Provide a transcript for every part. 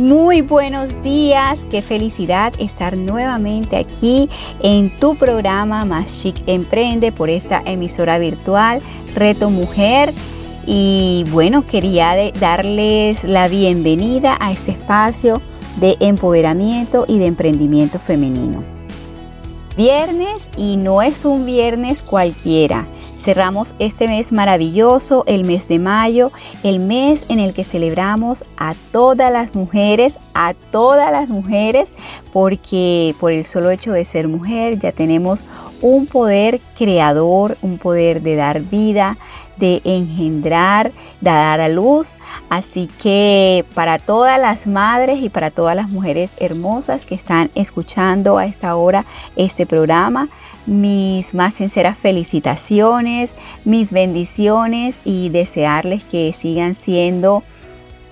Muy buenos días, qué felicidad estar nuevamente aquí en tu programa Más Chic Emprende por esta emisora virtual Reto Mujer. Y bueno, quería darles la bienvenida a este espacio de empoderamiento y de emprendimiento femenino. Viernes y no es un viernes cualquiera Cerramos este mes maravilloso, el mes de mayo, el mes en el que celebramos a todas las mujeres, a todas las mujeres, porque por el solo hecho de ser mujer ya tenemos un poder creador, un poder de dar vida, de engendrar, de dar a luz. Así que para todas las madres y para todas las mujeres hermosas que están escuchando a esta hora este programa, mis más sinceras felicitaciones, mis bendiciones y desearles que sigan siendo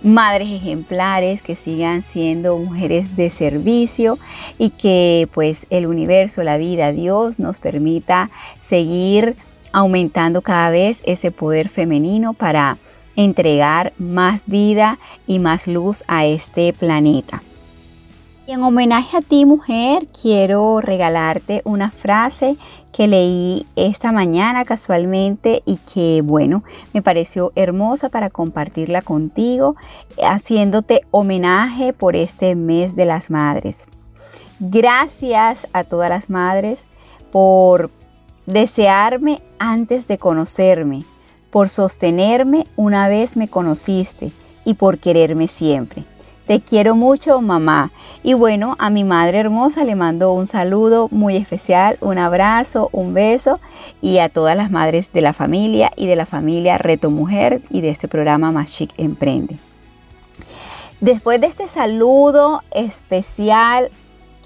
madres ejemplares, que sigan siendo mujeres de servicio y que pues el universo, la vida, Dios nos permita seguir aumentando cada vez ese poder femenino para entregar más vida y más luz a este planeta. Y en homenaje a ti mujer, quiero regalarte una frase que leí esta mañana casualmente y que bueno, me pareció hermosa para compartirla contigo, haciéndote homenaje por este mes de las madres. Gracias a todas las madres por desearme antes de conocerme, por sostenerme una vez me conociste y por quererme siempre. Te quiero mucho, mamá. Y bueno, a mi madre hermosa le mando un saludo muy especial, un abrazo, un beso y a todas las madres de la familia y de la familia Reto Mujer y de este programa Más Chic Emprende. Después de este saludo especial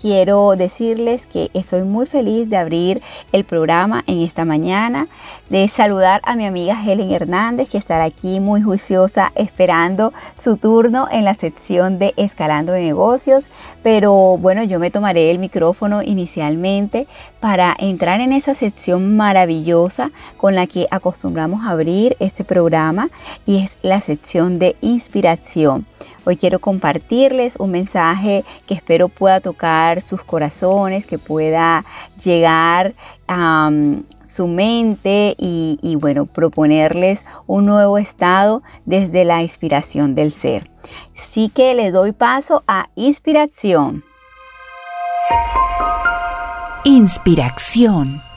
quiero decirles que estoy muy feliz de abrir el programa en esta mañana, de saludar a mi amiga Helen Hernández, que estará aquí muy juiciosa esperando su turno en la sección de Escalando de Negocios. Pero bueno, yo me tomaré el micrófono inicialmente para entrar en esa sección maravillosa con la que acostumbramos a abrir este programa y es la sección de inspiración. Hoy quiero compartirles un mensaje que espero pueda tocar sus corazones, que pueda llegar a su mente y, bueno, proponerles un nuevo estado desde la inspiración del ser. Así que le doy paso a inspiración. Inspiración.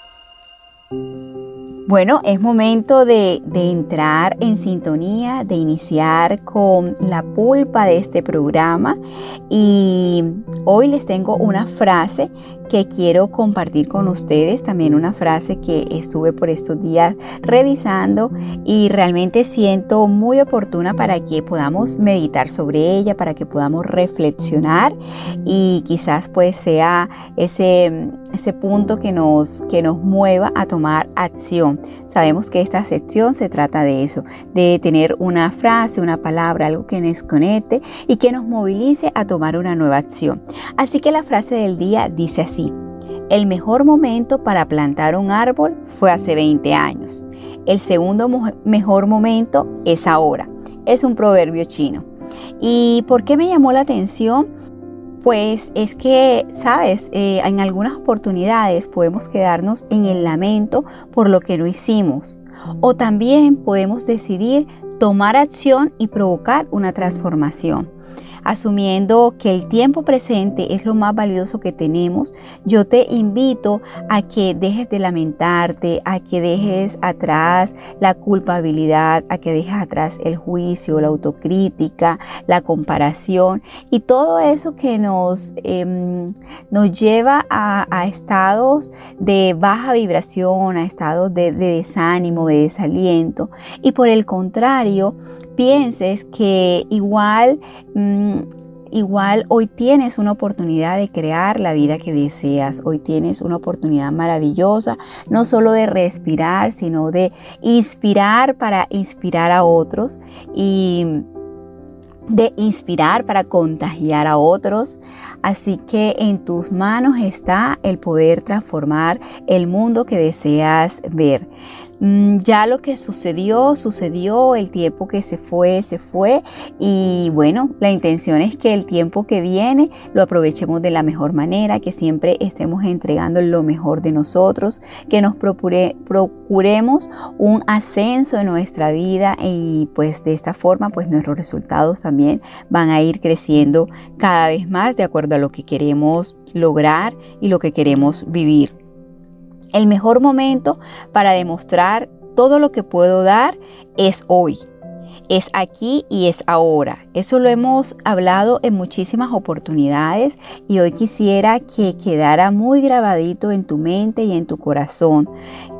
Bueno, es momento de, entrar en sintonía, de iniciar con la pulpa de este programa. Y hoy les tengo una frase que quiero compartir con ustedes, también una frase que estuve por estos días revisando y realmente siento muy oportuna para que podamos meditar sobre ella, para que podamos reflexionar y quizás pues sea ese, ese punto que nos, que nos mueva a tomar acción. Sabemos que esta sección se trata de eso, de tener una frase, una palabra, algo que nos conecte y que nos movilice a tomar una nueva acción. Así que la frase del día dice así, el mejor momento para plantar un árbol fue hace 20 años. El segundo mejor momento es ahora. Es un proverbio chino. ¿Y por qué me llamó la atención? Pues es que, sabes, eh, en algunas oportunidades podemos quedarnos en el lamento por lo que no hicimos. O también podemos decidir tomar acción y provocar una transformación asumiendo que el tiempo presente es lo más valioso que tenemos, yo te invito a que dejes de lamentarte, a que dejes atrás la culpabilidad, a que dejes atrás el juicio, la autocrítica, la comparación y todo eso que nos, em, nos lleva a, estados de baja vibración, a estados de, desánimo, de desaliento. Y por el contrario, pienses que igual mm, igual hoy tienes una oportunidad de crear la vida que deseas. Hoy tienes una oportunidad maravillosa, no solo de respirar, sino de inspirar para inspirar a otros y de inspirar para contagiar a otros. Así que en tus manos está el poder transformar el mundo que deseas ver. Mm, ya lo que sucedió, sucedió, el tiempo que se fue, se fue y bueno, la intención es que el tiempo que viene lo aprovechemos de la mejor manera, que siempre estemos entregando lo mejor de nosotros, que nos procuremos un ascenso en nuestra vida y pues de esta forma pues nuestros resultados también van a ir creciendo cada vez más de acuerdo a lo que queremos lograr y lo que queremos vivir. El mejor momento para demostrar todo lo que puedo dar es hoy. Es aquí y es ahora. Eso lo hemos hablado en muchísimas oportunidades y hoy quisiera que quedara muy grabadito en tu mente y en tu corazón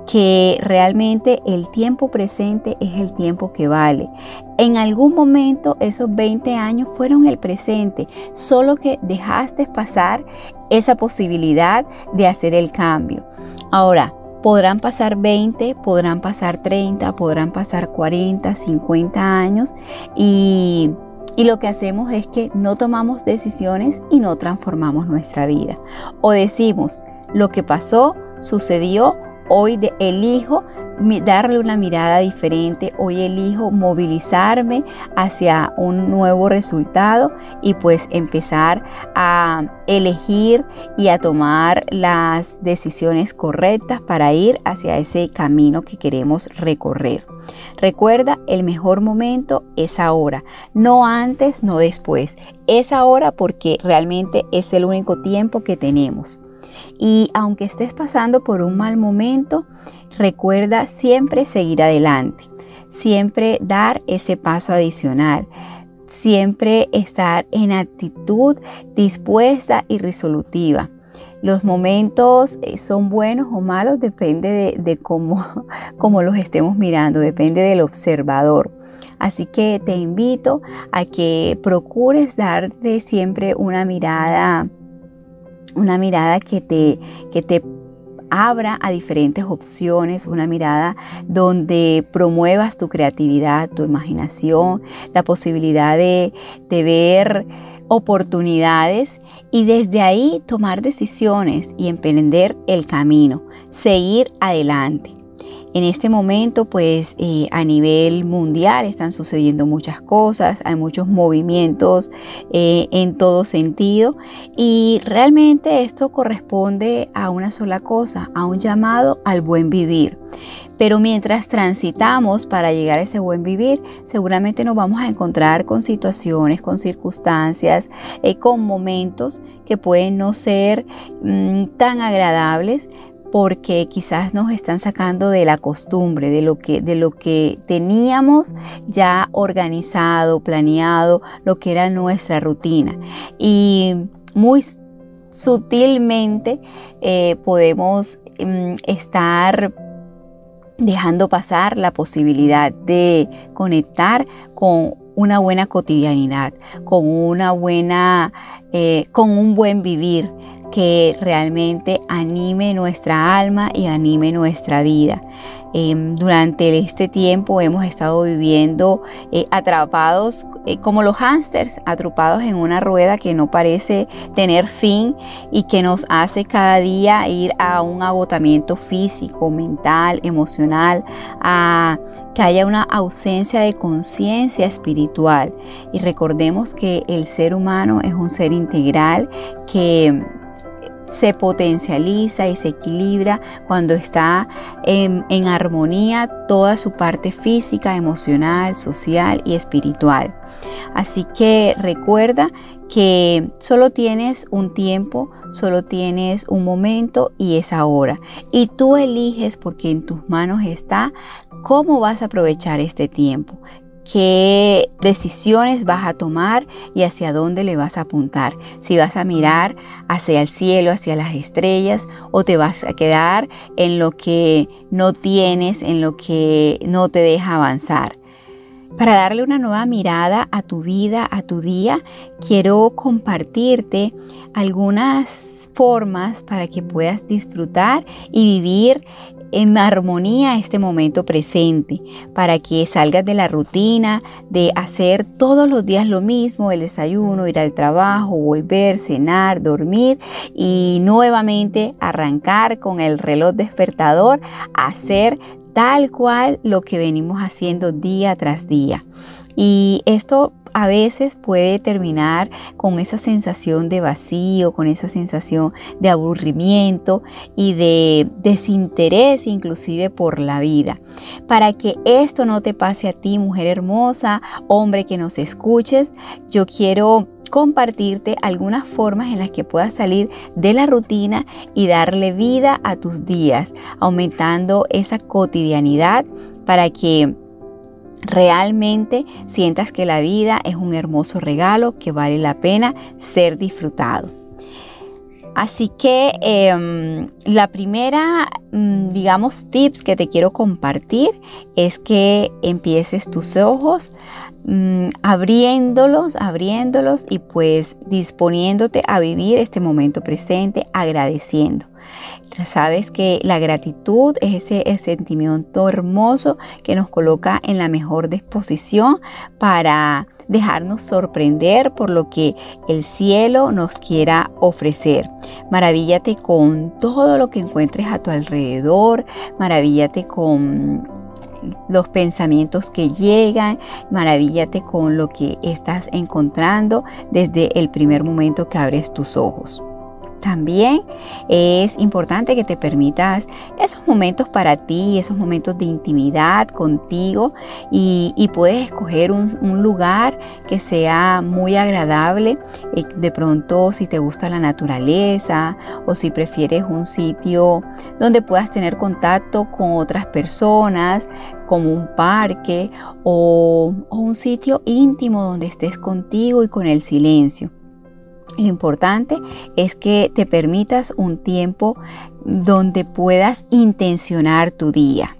que realmente el tiempo presente es el tiempo que vale. En algún momento esos 20 años fueron el presente, solo que dejaste pasar esa posibilidad de hacer el cambio. Ahora, podrán pasar 20, podrán pasar 30, podrán pasar 40, 50 años y, y, lo que hacemos es que no tomamos decisiones y no transformamos nuestra vida. O decimos, lo que pasó, sucedió, hoy elijo darle una mirada diferente. Hoy elijo movilizarme hacia un nuevo resultado y pues empezar a elegir y a tomar las decisiones correctas para ir hacia ese camino que queremos recorrer. Recuerda, el mejor momento es ahora, no antes, no después. Es ahora porque realmente es el único tiempo que tenemos. Y aunque estés pasando por un mal momento, Recuerda siempre seguir adelante, siempre dar ese paso adicional, siempre estar en actitud dispuesta y resolutiva. Los momentos eh, son buenos o malos, depende de, cómo, cómo los estemos mirando, depende del observador. Así que te invito a que procures darte siempre una mirada, una mirada que te, que te abra a diferentes opciones, una mirada donde promuevas tu creatividad, tu imaginación, la posibilidad de, ver oportunidades y desde ahí tomar decisiones y emprender el camino, seguir adelante. En este momento, pues eh, a nivel mundial están sucediendo muchas cosas, hay muchos movimientos eh, en todo sentido y realmente esto corresponde a una sola cosa, a un llamado al buen vivir. Pero mientras transitamos para llegar a ese buen vivir, seguramente nos vamos a encontrar con situaciones, con circunstancias, eh, con momentos que pueden no ser mm, tan agradables, porque quizás nos están sacando de la costumbre, de lo que, de lo que teníamos ya organizado, planeado, lo que era nuestra rutina. Y muy sutilmente eh, podemos mm, estar dejando pasar la posibilidad de conectar con una buena cotidianidad, con una buena, eh, con un buen vivir, que realmente anime nuestra alma y anime nuestra vida. Em, durante este tiempo hemos estado viviendo eh, atrapados eh, como los hámsters, atrapados en una rueda que no parece tener fin y que nos hace cada día ir a un agotamiento físico, mental, emocional, a que haya una ausencia de conciencia espiritual. Y recordemos que el ser humano es un ser integral que se potencializa y se equilibra cuando está en, armonía toda su parte física, emocional, social y espiritual. Así que recuerda que solo tienes un tiempo, solo tienes un momento y es ahora. Y tú eliges porque en tus manos está cómo vas a aprovechar este tiempo qué decisiones vas a tomar y hacia dónde le vas a apuntar. Si vas a mirar hacia el cielo, hacia las estrellas, o te vas a quedar en lo que no tienes, en lo que no te deja avanzar. para darle una nueva mirada a tu vida, a tu día, quiero compartirte algunas formas para que puedas disfrutar y vivir en armonía este momento presente, para que salgas de la rutina de hacer todos los días lo mismo, el desayuno, ir al trabajo, volver, cenar, dormir y nuevamente arrancar con el reloj despertador hacer tal cual lo que venimos haciendo día tras día. Y esto a veces puede terminar con esa sensación de vacío, con esa sensación de aburrimiento y de desinterés inclusive por la vida. Para que esto no te pase a ti, mujer hermosa, hombre que nos escuches, yo quiero compartirte algunas formas en las que puedas salir de la rutina y darle vida a tus días, aumentando esa cotidianidad para que realmente sientas que la vida es un hermoso regalo que vale la pena ser disfrutado. Así que em, la primera, mm, digamos, tips que te quiero compartir es que empieces tus ojos Mm, abriéndolos, abriéndolos y pues disponiéndote a vivir este momento presente agradeciendo. Sabes que la gratitud es ese sentimiento hermoso que nos coloca en la mejor disposición para dejarnos sorprender por lo que el cielo nos quiera ofrecer. Maravíllate con todo lo que encuentres a tu alrededor, maravíllate con los pensamientos que llegan, maravíllate con lo que estás encontrando desde el primer momento que abres tus ojos. También es importante que te permitas esos momentos para ti, esos momentos de intimidad contigo y, puedes escoger un, lugar que sea muy agradable. Eh, de pronto si te gusta la naturaleza o si prefieres un sitio donde puedas tener contacto con otras personas, como un parque o un sitio íntimo donde estés contigo y con el silencio. Lo importante es que te permitas un tiempo donde puedas intencionar tu día.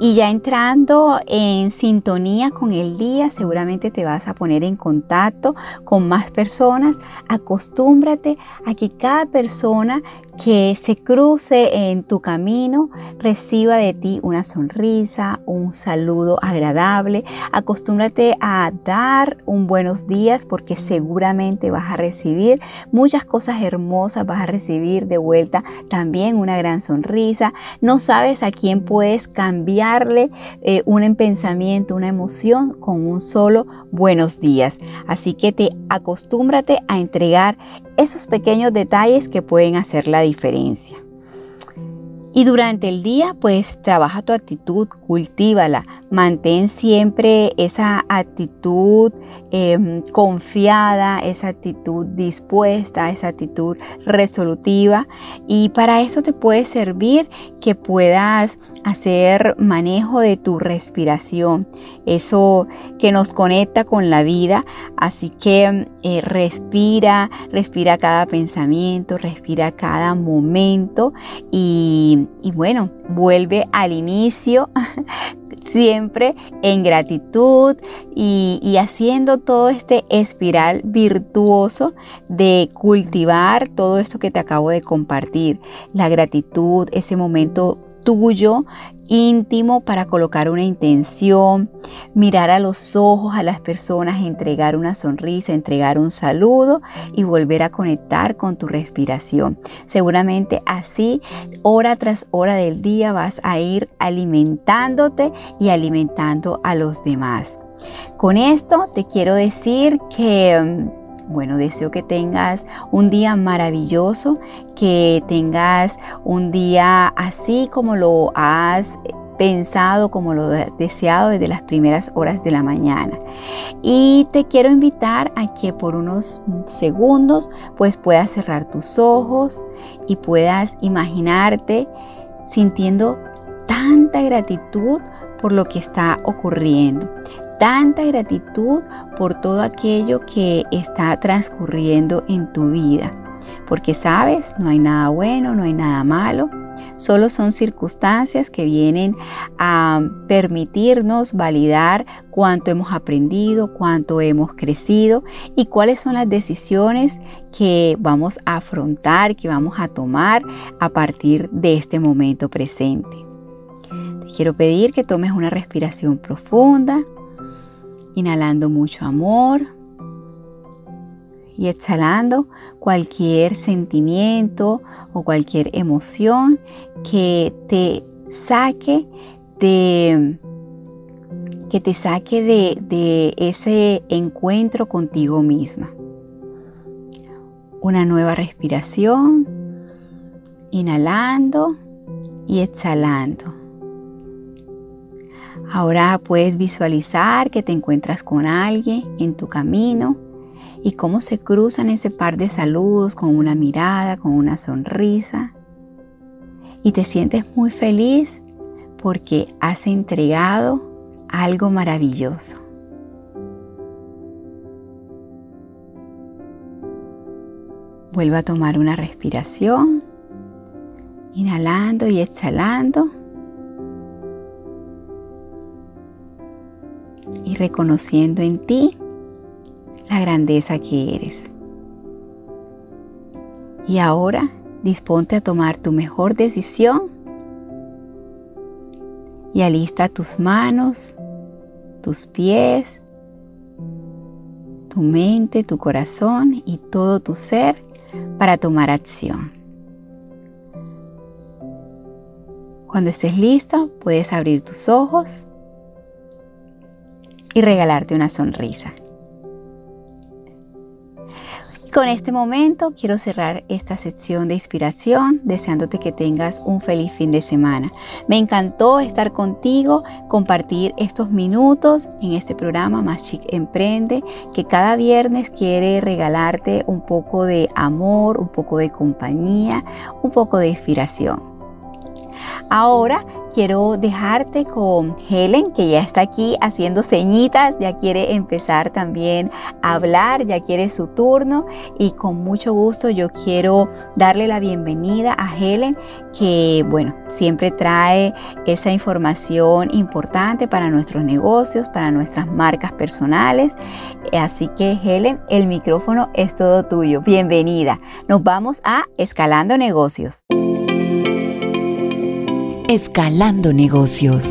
Y ya entrando en sintonía con el día, seguramente te vas a poner en contacto con más personas. Acostúmbrate a que cada persona que se cruce en tu camino reciba de ti una sonrisa, un saludo agradable. Acostúmbrate a dar un buenos días porque seguramente vas a recibir muchas cosas hermosas, vas a recibir de vuelta también una gran sonrisa. No sabes a quién puedes cambiarle eh, un pensamiento, una emoción con un solo buenos días. Así que te acostúmbrate a entregar esos pequeños detalles que pueden hacer la diferencia. Y durante el día, pues trabaja tu actitud, cultívala, mantén siempre esa actitud em, confiada, esa actitud dispuesta, esa actitud resolutiva. Y para eso te puede servir que puedas hacer manejo de tu respiración, eso que nos conecta con la vida. Así que eh, respira, respira cada pensamiento, respira cada momento y, bueno, vuelve al inicio siempre en gratitud y, haciendo todo este espiral virtuoso de cultivar todo esto que te acabo de compartir. La gratitud, ese momento tuyo íntimo para colocar una intención, mirar a los ojos a las personas, entregar una sonrisa, entregar un saludo y volver a conectar con tu respiración. Seguramente así, hora tras hora del día, vas a ir alimentándote y alimentando a los demás. Con esto te quiero decir que bueno, deseo que tengas un día maravilloso, que tengas un día así como lo has pensado, como lo deseado desde las primeras horas de la mañana. Y te quiero invitar a que por unos segundos pues puedas cerrar tus ojos y puedas imaginarte sintiendo tanta gratitud por lo que está ocurriendo, tanta gratitud por todo aquello que está transcurriendo en tu vida. Porque sabes, no hay nada bueno, no hay nada malo, solo son circunstancias que vienen a permitirnos validar cuánto hemos aprendido, cuánto hemos crecido y cuáles son las decisiones que vamos a afrontar, que vamos a tomar a partir de este momento presente. Te quiero pedir que tomes una respiración profunda, inhalando mucho amor y exhalando cualquier sentimiento o cualquier emoción que te saque de que te saque de, de ese encuentro contigo misma. Una nueva respiración, inhalando y exhalando. Ahora puedes visualizar que te encuentras con alguien en tu camino y cómo se cruzan ese par de saludos con una mirada, con una sonrisa. Y te sientes muy feliz porque has entregado algo maravilloso. Vuelvo a tomar una respiración, inhalando y exhalando. Y reconociendo en ti la grandeza que eres. Y ahora disponte a tomar tu mejor decisión y alista tus manos, tus pies, tu mente, tu corazón y todo tu ser para tomar acción. Cuando estés listo, puedes abrir tus ojos y regalarte una sonrisa con este momento quiero cerrar esta sección de inspiración deseándote que tengas un feliz fin de semana. Me encantó estar contigo, compartir estos minutos en este programa Más Chic Emprende, que cada viernes quiere regalarte un poco de amor, un poco de compañía, un poco de inspiración. Ahora quiero dejarte con Helen, que ya está aquí haciendo ceñitas, ya quiere empezar también a hablar, ya quiere su turno y con mucho gusto yo quiero darle la bienvenida a Helen, que bueno, siempre trae esa información importante para nuestros negocios, para nuestras marcas personales. Así que Helen, el micrófono es todo tuyo. Bienvenida. Nos vamos a Escalando Negocios. Escalando negocios.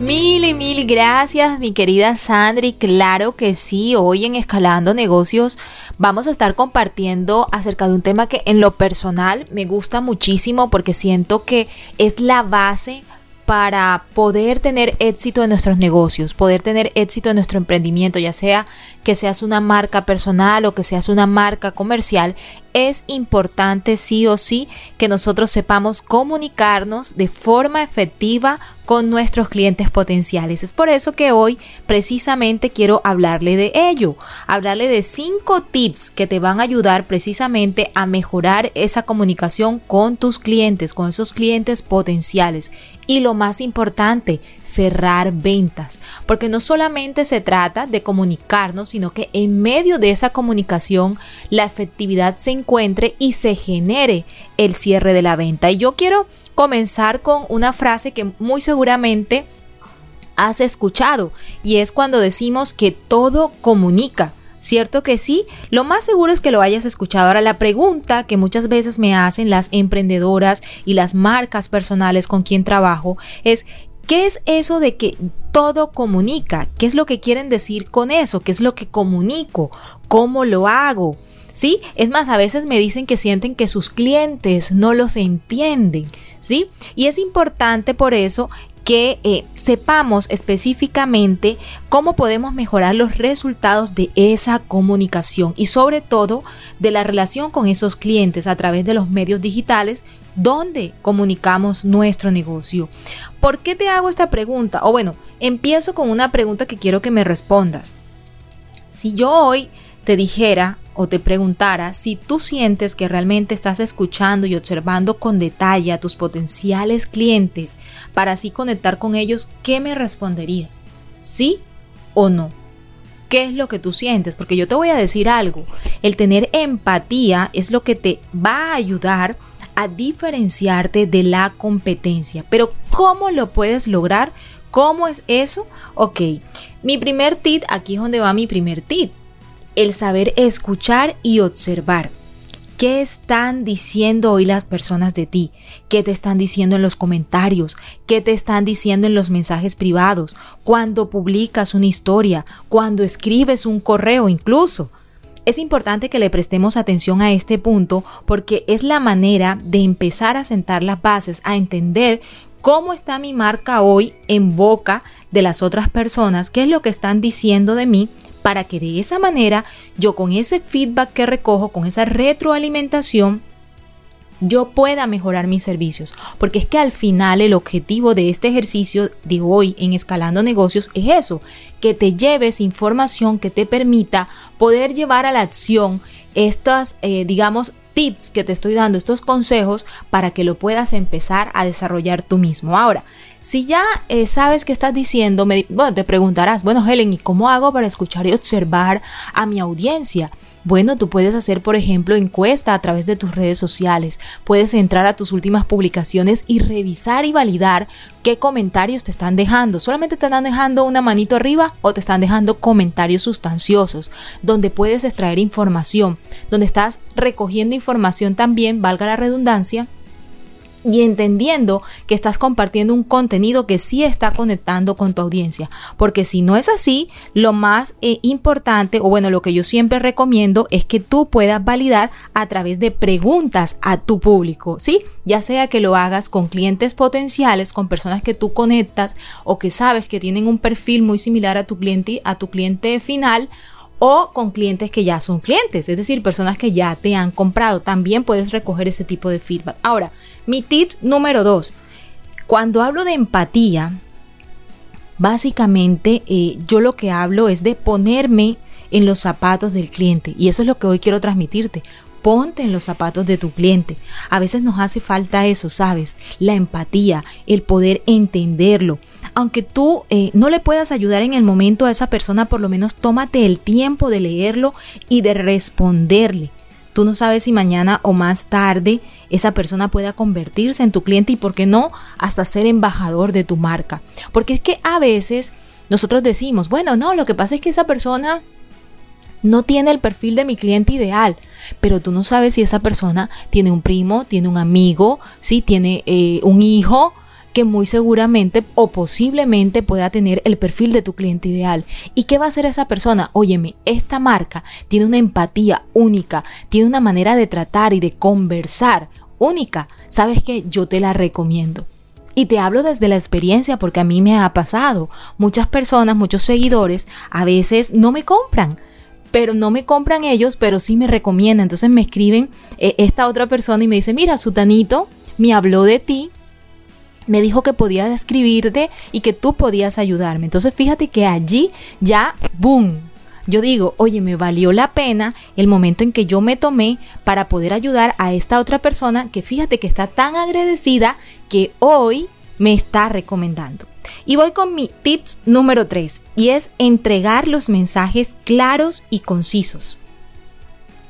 Mil y mil gracias, mi querida Sandri. Claro que sí, hoy en Escalando Negocios vamos a estar compartiendo acerca de un tema que en lo personal me gusta muchísimo porque siento que es la base para poder tener éxito en nuestros negocios, poder tener éxito en nuestro emprendimiento, ya sea que seas una marca personal o que seas una marca comercial, es importante sí o sí que nosotros sepamos comunicarnos de forma efectiva con nuestros clientes potenciales. Es por eso que hoy precisamente quiero hablarle de ello, hablarle de cinco tips que te van a ayudar precisamente a mejorar esa comunicación con tus clientes, con esos clientes potenciales. Y lo más importante, cerrar ventas, porque no solamente se trata de comunicarnos, sino que en medio de esa comunicación la efectividad se encuentre y se genere el cierre de la venta. Y yo quiero comenzar con una frase que muy seguramente has escuchado y es cuando decimos que todo comunica. ¿Cierto que sí? Lo más seguro es que lo hayas escuchado. Ahora, la pregunta que muchas veces me hacen las emprendedoras y las marcas personales con quien trabajo es, ¿qué es eso de que todo comunica? ¿Qué es lo que quieren decir con eso? ¿Qué es lo que comunico? ¿Cómo lo hago? ¿Sí? Es más, a veces me dicen que sienten que sus clientes no los entienden, ¿sí? Y es importante por eso que eh, sepamos específicamente cómo podemos mejorar los resultados de esa comunicación y sobre todo de la relación con esos clientes a través de los medios digitales donde comunicamos nuestro negocio. ¿Por qué te hago esta pregunta? O bueno, empiezo con una pregunta que quiero que me respondas. Si yo hoy te dijera o te preguntara si tú sientes que realmente estás escuchando y observando con detalle a tus potenciales clientes para así conectar con ellos, ¿qué me responderías? ¿Sí o no? qué es lo que tú sientes, porque yo te voy a decir algo, el tener empatía es lo que te va a ayudar a diferenciarte de la competencia. Pero ¿cómo lo puedes lograr? ¿Cómo es eso? Ok, mi primer tip, aquí es donde va mi primer tip, el saber escuchar y observar. ¿Qué están diciendo hoy las personas de ti? ¿Qué te están diciendo en los comentarios? ¿Qué te están diciendo en los mensajes privados? Cuando publicas una historia, cuando escribes un correo incluso. Es importante que le prestemos atención a este punto porque es la manera de empezar a sentar las bases, a entender cómo está mi marca hoy en boca de las otras personas, qué es lo que están diciendo de mí para que de esa manera yo con ese feedback que recojo, con esa retroalimentación, yo pueda mejorar mis servicios. Porque es que al final el objetivo de este ejercicio de hoy en Escalando Negocios es eso, que te lleves información que te permita poder llevar a la acción estas, eh, digamos, tips que te estoy dando, estos consejos para que lo puedas empezar a desarrollar tú mismo. Ahora, si ya eh, sabes qué estás diciendo, me, bueno, te preguntarás, bueno Helen, ¿y cómo hago para escuchar y observar a mi audiencia? Bueno, tú puedes hacer, por ejemplo, encuesta a través de tus redes sociales. Puedes entrar a tus últimas publicaciones y revisar y validar qué comentarios te están dejando. ¿Solamente te están dejando una manito arriba o te están dejando comentarios sustanciosos donde puedes extraer información, donde estás recogiendo información también, valga la redundancia, y entendiendo que estás compartiendo un contenido que sí está conectando con tu audiencia. Porque si no es así, lo más eh, importante, o bueno, lo que yo siempre recomiendo es que tú puedas validar a través de preguntas a tu público, ¿sí? Ya sea que lo hagas con clientes potenciales, con personas que tú conectas o que sabes que tienen un perfil muy similar a tu cliente, a tu cliente final, o con clientes que ya son clientes, es decir, personas que ya te han comprado. También puedes recoger ese tipo de feedback. Ahora, mi tip número dos, cuando hablo de empatía, básicamente eh, yo lo que hablo es de ponerme en los zapatos del cliente y eso es lo que hoy quiero transmitirte. Ponte en los zapatos de tu cliente. A veces nos hace falta eso, ¿sabes? La empatía, el poder entenderlo. Aunque tú eh, no le puedas ayudar en el momento a esa persona, por lo menos tómate el tiempo de leerlo y de responderle. Tú no sabes si mañana o más tarde esa persona pueda convertirse en tu cliente y, por qué no, hasta ser embajador de tu marca. Porque es que a veces nosotros decimos, bueno, no, lo que pasa es que esa persona no tiene el perfil de mi cliente ideal, pero tú no sabes si esa persona tiene un primo, tiene un amigo, si tiene eh, un hijo que muy seguramente o posiblemente pueda tener el perfil de tu cliente ideal. ¿Y qué va a hacer esa persona? Óyeme, esta marca tiene una empatía única, tiene una manera de tratar y de conversar única. ¿Sabes que Yo te la recomiendo. Y te hablo desde la experiencia porque a mí me ha pasado. Muchas personas, muchos seguidores, a veces no me compran pero no me compran ellos, pero sí me recomiendan. Entonces me escriben eh, esta otra persona y me dice, mira, Sutanito me habló de ti, me dijo que podía escribirte y que tú podías ayudarme. Entonces fíjate que allí ya, boom, yo digo, oye, me valió la pena el momento en que yo me tomé para poder ayudar a esta otra persona que fíjate que está tan agradecida que hoy me está recomendando. Y voy con mi tips número 3 y es entregar los mensajes claros y concisos.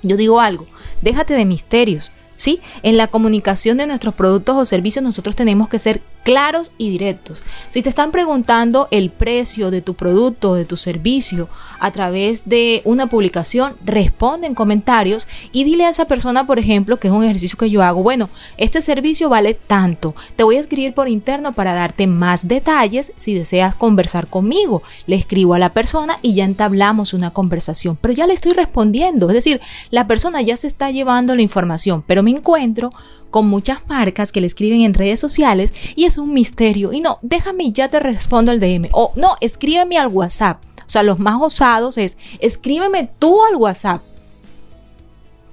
Yo digo algo, déjate de misterios, ¿sí? En la comunicación de nuestros productos o servicios nosotros tenemos que ser claros y directos. Si te están preguntando el precio de tu producto o de tu servicio a través de una publicación, responde en comentarios y dile a esa persona, por ejemplo, que es un ejercicio que yo hago, bueno, este servicio vale tanto. Te voy a escribir por interno para darte más detalles si deseas conversar conmigo. Le escribo a la persona y ya entablamos una conversación, pero ya le estoy respondiendo, es decir, la persona ya se está llevando la información, pero me encuentro con muchas marcas que le escriben en redes sociales y es un misterio. Y no, déjame ya te respondo al DM. O no, escríbeme al WhatsApp. O sea, los más osados es, escríbeme tú al WhatsApp.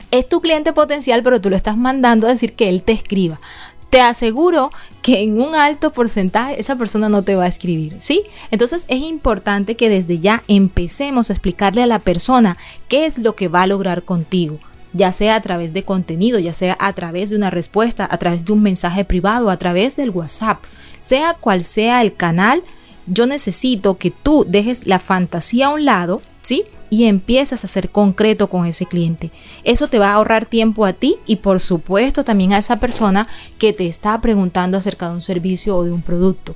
Es tu cliente potencial, pero tú lo estás mandando a decir que él te escriba te aseguro que en un alto porcentaje esa persona no te va a escribir, ¿sí? Entonces es importante que desde ya empecemos a explicarle a la persona qué es lo que va a lograr contigo ya sea a través de contenido, ya sea a través de una respuesta, a través de un mensaje privado, a través del WhatsApp, sea cual sea el canal, yo necesito que tú dejes la fantasía a un lado, ¿sí? Y empiezas a ser concreto con ese cliente. Eso te va a ahorrar tiempo a ti y por supuesto también a esa persona que te está preguntando acerca de un servicio o de un producto.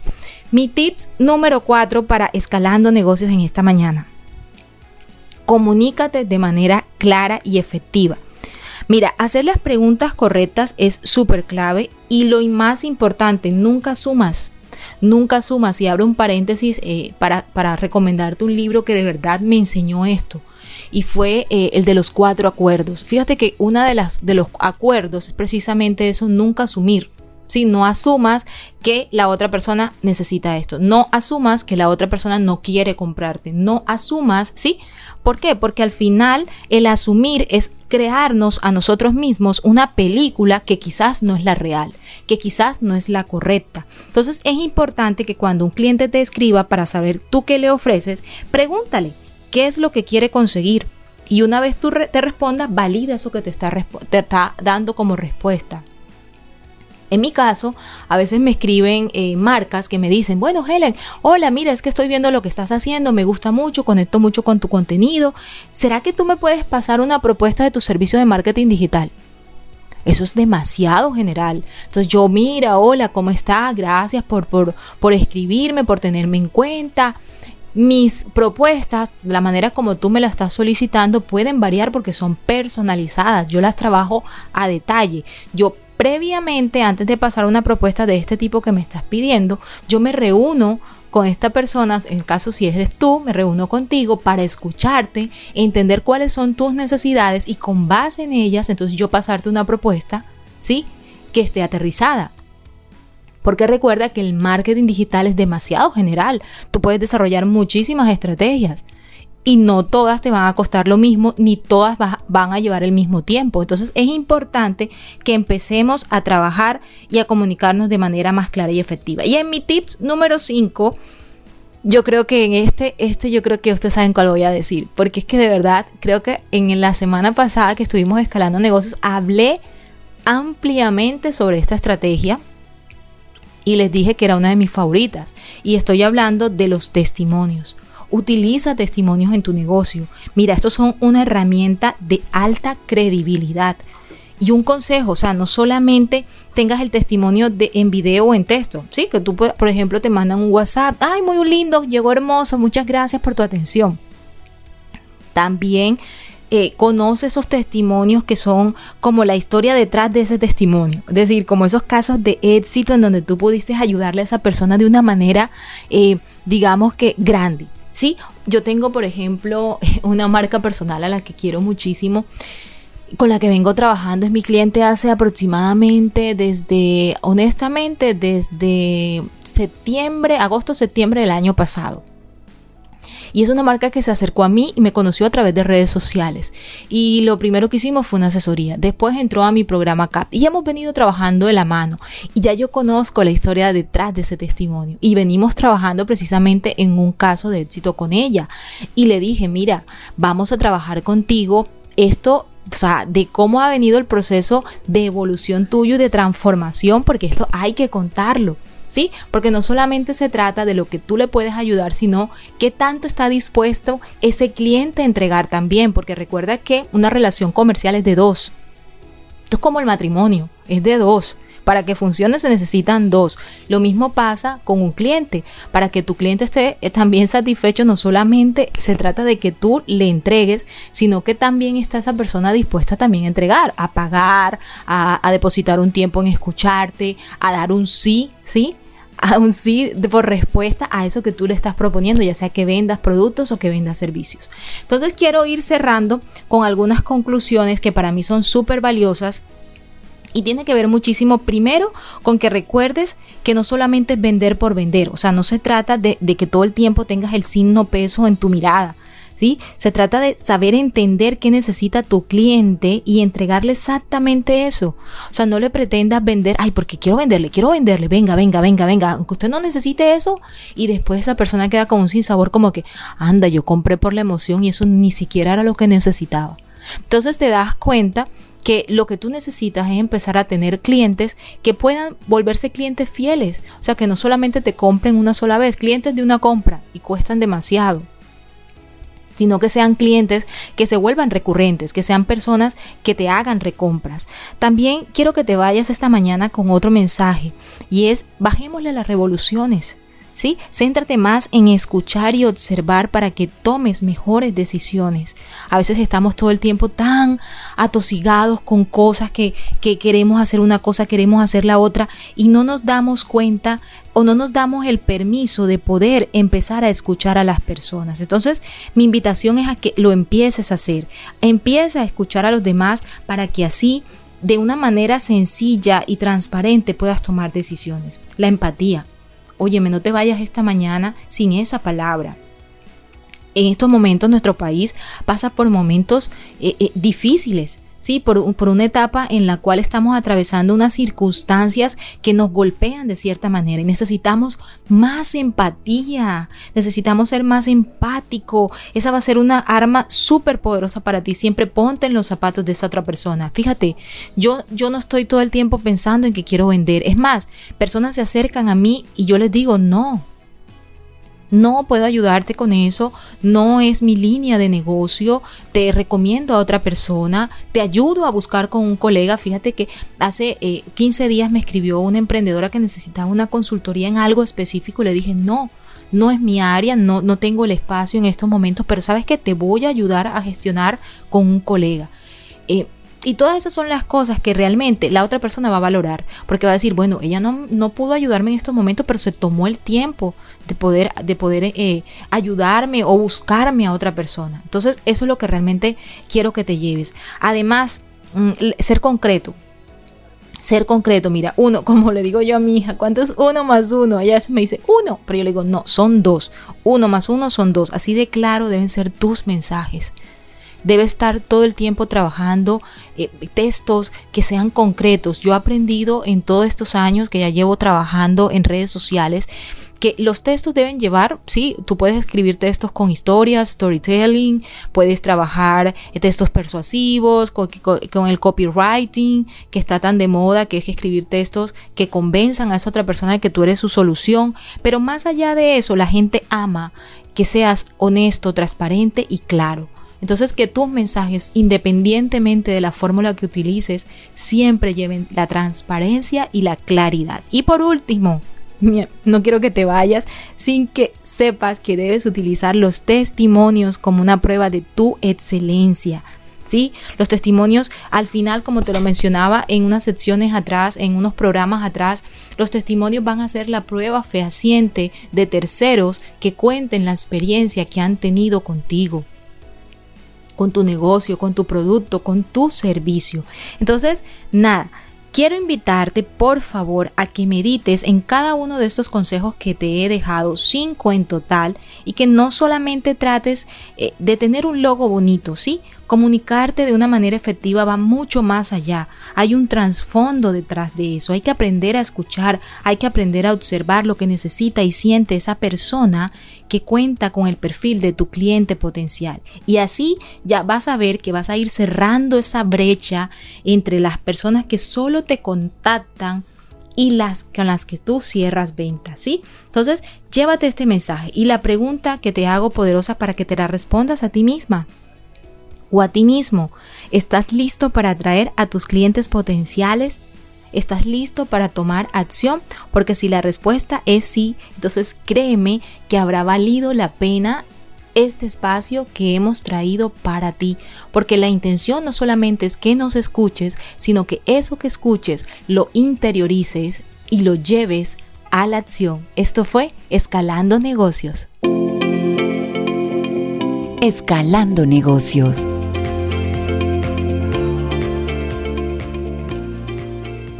Mi tips número 4 para escalando negocios en esta mañana. Comunícate de manera clara y efectiva. Mira, hacer las preguntas correctas es súper clave y lo más importante, nunca sumas. Nunca sumas y abro un paréntesis eh, para, para, recomendarte un libro que de verdad me enseñó esto y fue eh, el de los cuatro acuerdos. Fíjate que una de las de los acuerdos es precisamente eso, nunca asumir. Si no asumas que la otra persona necesita esto. No asumas que la otra persona no quiere comprarte. No asumas, ¿sí? ¿Por qué? Porque al final el asumir es crearnos a nosotros mismos una película que quizás no es la real, que quizás no es la correcta. Entonces es importante que cuando un cliente te escriba para saber tú qué le ofreces, pregúntale qué es lo que quiere conseguir. Y una vez tú te respondas, valida eso que te está, te está dando como respuesta. En mi caso, a veces me escriben eh, marcas que me dicen, bueno Helen, hola, mira, es que estoy viendo lo que estás haciendo, me gusta mucho, conecto mucho con tu contenido. ¿Será que tú me puedes pasar una propuesta de tu servicio de marketing digital? Eso es demasiado general. Entonces yo, mira, hola, ¿cómo estás? Gracias por, por, por escribirme, por tenerme en cuenta. Mis propuestas, la manera como tú me las estás solicitando, pueden variar porque son personalizadas. Yo las trabajo a detalle. Yo previamente, antes de pasar una propuesta de este tipo que me estás pidiendo, yo me reúno con esta persona, en caso si eres tú, me reúno contigo para escucharte, entender cuáles son tus necesidades y con base en ellas, entonces yo pasarte una propuesta, ¿sí? Que esté aterrizada. Porque recuerda que el marketing digital es demasiado general. Tú puedes desarrollar muchísimas estrategias y no todas te van a costar lo mismo, ni todas van a llevar el mismo tiempo. Entonces es importante que empecemos a trabajar y a comunicarnos de manera más clara y efectiva. Y en mi tips número 5, yo creo que en este, este yo creo que ustedes saben cuál voy a decir, porque es que de verdad creo que en la semana pasada que estuvimos escalando negocios, hablé ampliamente sobre esta estrategia y les dije que era una de mis favoritas. Y estoy hablando de los testimonios. Utiliza testimonios en tu negocio. Mira, estos son una herramienta de alta credibilidad. Y un consejo, o sea, no solamente tengas el testimonio de, en video o en texto, ¿sí? Que tú, por ejemplo, te mandan un WhatsApp, ay, muy lindo, llegó hermoso, muchas gracias por tu atención. También eh, conoce esos testimonios que son como la historia detrás de ese testimonio. Es decir, como esos casos de éxito en donde tú pudiste ayudarle a esa persona de una manera, eh, digamos que grande. Sí, yo tengo, por ejemplo, una marca personal a la que quiero muchísimo con la que vengo trabajando es mi cliente hace aproximadamente desde, honestamente, desde septiembre, agosto, septiembre del año pasado. Y es una marca que se acercó a mí y me conoció a través de redes sociales. Y lo primero que hicimos fue una asesoría. Después entró a mi programa CAP y hemos venido trabajando de la mano. Y ya yo conozco la historia detrás de ese testimonio. Y venimos trabajando precisamente en un caso de éxito con ella. Y le dije, mira, vamos a trabajar contigo. Esto o sea, de cómo ha venido el proceso de evolución tuyo y de transformación, porque esto hay que contarlo. ¿Sí? Porque no solamente se trata de lo que tú le puedes ayudar, sino qué tanto está dispuesto ese cliente a entregar también, porque recuerda que una relación comercial es de dos. Esto es como el matrimonio, es de dos. Para que funcione se necesitan dos. Lo mismo pasa con un cliente. Para que tu cliente esté eh, también satisfecho, no solamente se trata de que tú le entregues, sino que también está esa persona dispuesta también a entregar, a pagar, a, a depositar un tiempo en escucharte, a dar un sí, ¿sí? a un sí por respuesta a eso que tú le estás proponiendo, ya sea que vendas productos o que vendas servicios. Entonces quiero ir cerrando con algunas conclusiones que para mí son súper valiosas y tiene que ver muchísimo primero con que recuerdes que no solamente es vender por vender, o sea, no se trata de, que todo el tiempo tengas el signo peso en tu mirada. ¿Sí? Se trata de saber entender qué necesita tu cliente y entregarle exactamente eso. O sea, no le pretendas vender, ay, porque quiero venderle, quiero venderle, venga, venga, venga, venga, aunque usted no necesite eso y después esa persona queda con un sinsabor como que, anda, yo compré por la emoción y eso ni siquiera era lo que necesitaba. Entonces te das cuenta que lo que tú necesitas es empezar a tener clientes que puedan volverse clientes fieles. O sea, que no solamente te compren una sola vez, clientes de una compra y cuestan demasiado sino que sean clientes que se vuelvan recurrentes, que sean personas que te hagan recompras. También quiero que te vayas esta mañana con otro mensaje y es bajémosle las revoluciones. ¿Sí? Céntrate más en escuchar y observar para que tomes mejores decisiones. A veces estamos todo el tiempo tan atosigados con cosas que, que queremos hacer una cosa, queremos hacer la otra y no nos damos cuenta o no nos damos el permiso de poder empezar a escuchar a las personas. Entonces, mi invitación es a que lo empieces a hacer. Empieza a escuchar a los demás para que así de una manera sencilla y transparente puedas tomar decisiones. La empatía. Óyeme, no te vayas esta mañana sin esa palabra. En estos momentos nuestro país pasa por momentos eh, eh, difíciles, ¿sí? Por, por, una etapa en la cual estamos atravesando unas circunstancias que nos golpean de cierta manera y necesitamos más empatía, necesitamos ser más empático. Esa va a ser una arma súper poderosa para ti. Siempre ponte en los zapatos de esa otra persona. Fíjate, yo, yo no estoy todo el tiempo pensando en que quiero vender. Es más, personas se acercan a mí y yo les digo, no, no puedo ayudarte con eso, no es mi línea de negocio, te recomiendo a otra persona, te ayudo a buscar con un colega. Fíjate que hace 15 eh, días me escribió una emprendedora que necesitaba una consultoría en algo específico y le dije, no, no es mi área, no, no tengo el espacio en estos momentos, pero sabes que te voy a ayudar a gestionar con un colega. Eh, y todas esas son las cosas que realmente la otra persona va a valorar, porque va a decir, bueno, ella no, no pudo ayudarme en estos momentos, pero se tomó el tiempo de poder, de poder eh, ayudarme o buscarme a otra persona. Entonces, eso es lo que realmente quiero que te lleves. Además, mm, ser concreto. Ser concreto, mira, uno, como le digo yo a mi hija, ¿cuánto es uno más uno? Ella me dice uno, pero yo le digo, no, son dos. Uno más uno son dos. Así de claro deben ser tus mensajes debe estar todo el tiempo trabajando eh, textos que sean concretos. Yo he aprendido en todos estos años que ya llevo trabajando en redes sociales que los textos deben llevar, sí, tú puedes escribir textos con historias, storytelling, puedes trabajar textos persuasivos, con, con, el copywriting, que está tan de moda, que es escribir textos que convenzan a esa otra persona de que tú eres su solución. Pero más allá de eso, la gente ama que seas honesto, transparente y claro. Entonces que tus mensajes, independientemente de la fórmula que utilices, siempre lleven la transparencia y la claridad. Y por último, no quiero que te vayas sin que sepas que debes utilizar los testimonios como una prueba de tu excelencia. ¿Sí? Los testimonios al final, como te lo mencionaba en unas secciones atrás, en unos programas atrás, los testimonios van a ser la prueba fehaciente de terceros que cuenten la experiencia que han tenido contigo con tu negocio, con tu producto, con tu servicio. Entonces, nada, quiero invitarte por favor a que medites en cada uno de estos consejos que te he dejado, cinco en total, y que no solamente trates eh, de tener un logo bonito, ¿sí? Comunicarte de una manera efectiva va mucho más allá. Hay un trasfondo detrás de eso. Hay que aprender a escuchar, hay que aprender a observar lo que necesita y siente esa persona que cuenta con el perfil de tu cliente potencial. Y así ya vas a ver que vas a ir cerrando esa brecha entre las personas que solo te contactan y las con las que tú cierras ventas, ¿sí? Entonces, llévate este mensaje y la pregunta que te hago poderosa para que te la respondas a ti misma o a ti mismo. ¿Estás listo para atraer a tus clientes potenciales? ¿Estás listo para tomar acción? Porque si la respuesta es sí, entonces créeme que habrá valido la pena este espacio que hemos traído para ti, porque la intención no solamente es que nos escuches, sino que eso que escuches lo interiorices y lo lleves a la acción. Esto fue Escalando Negocios. Escalando Negocios.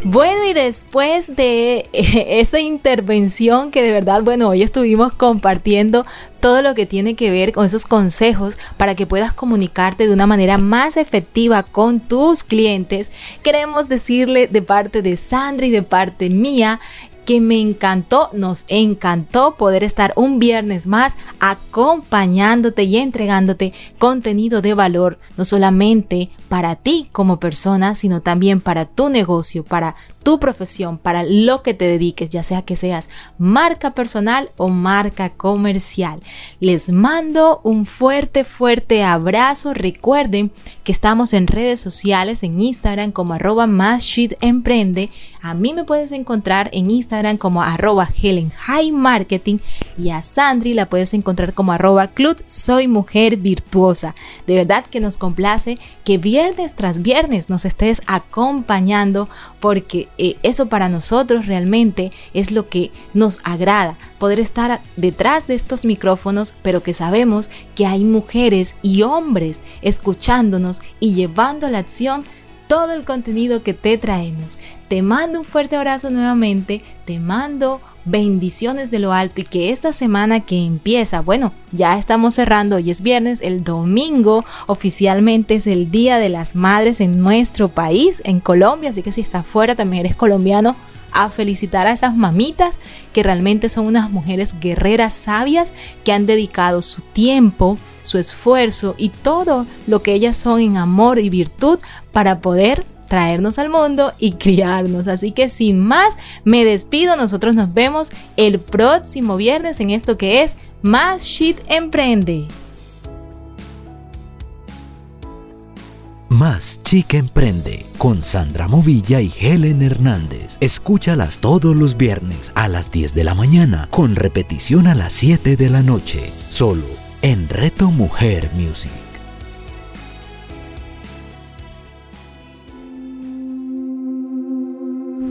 Bueno, y después de esta intervención que de verdad, bueno, hoy estuvimos compartiendo todo lo que tiene que ver con esos consejos para que puedas comunicarte de una manera más efectiva con tus clientes, queremos decirle de parte de Sandra y de parte mía que me encantó, nos encantó poder estar un viernes más acompañándote y entregándote contenido de valor, no solamente para ti como persona, sino también para tu negocio, para tu profesión, para lo que te dediques, ya sea que seas marca personal o marca comercial. Les mando un fuerte, fuerte abrazo. Recuerden que estamos en redes sociales, en Instagram como arroba emprende. A mí me puedes encontrar en Instagram como arroba Helen High Marketing y a Sandri la puedes encontrar como arroba Clut Soy Mujer Virtuosa. De verdad que nos complace que viernes tras viernes nos estés acompañando porque eh, eso para nosotros realmente es lo que nos agrada, poder estar detrás de estos micrófonos, pero que sabemos que hay mujeres y hombres escuchándonos y llevando a la acción todo el contenido que te traemos. Te mando un fuerte abrazo nuevamente, te mando bendiciones de lo alto y que esta semana que empieza, bueno, ya estamos cerrando, hoy es viernes, el domingo oficialmente es el Día de las Madres en nuestro país, en Colombia, así que si estás fuera también eres colombiano, a felicitar a esas mamitas que realmente son unas mujeres guerreras sabias que han dedicado su tiempo, su esfuerzo y todo lo que ellas son en amor y virtud para poder traernos al mundo y criarnos. Así que sin más, me despido. Nosotros nos vemos el próximo viernes en esto que es Más Shit Emprende. Más Chica Emprende con Sandra Movilla y Helen Hernández. Escúchalas todos los viernes a las 10 de la mañana con repetición a las 7 de la noche, solo en Reto Mujer Music.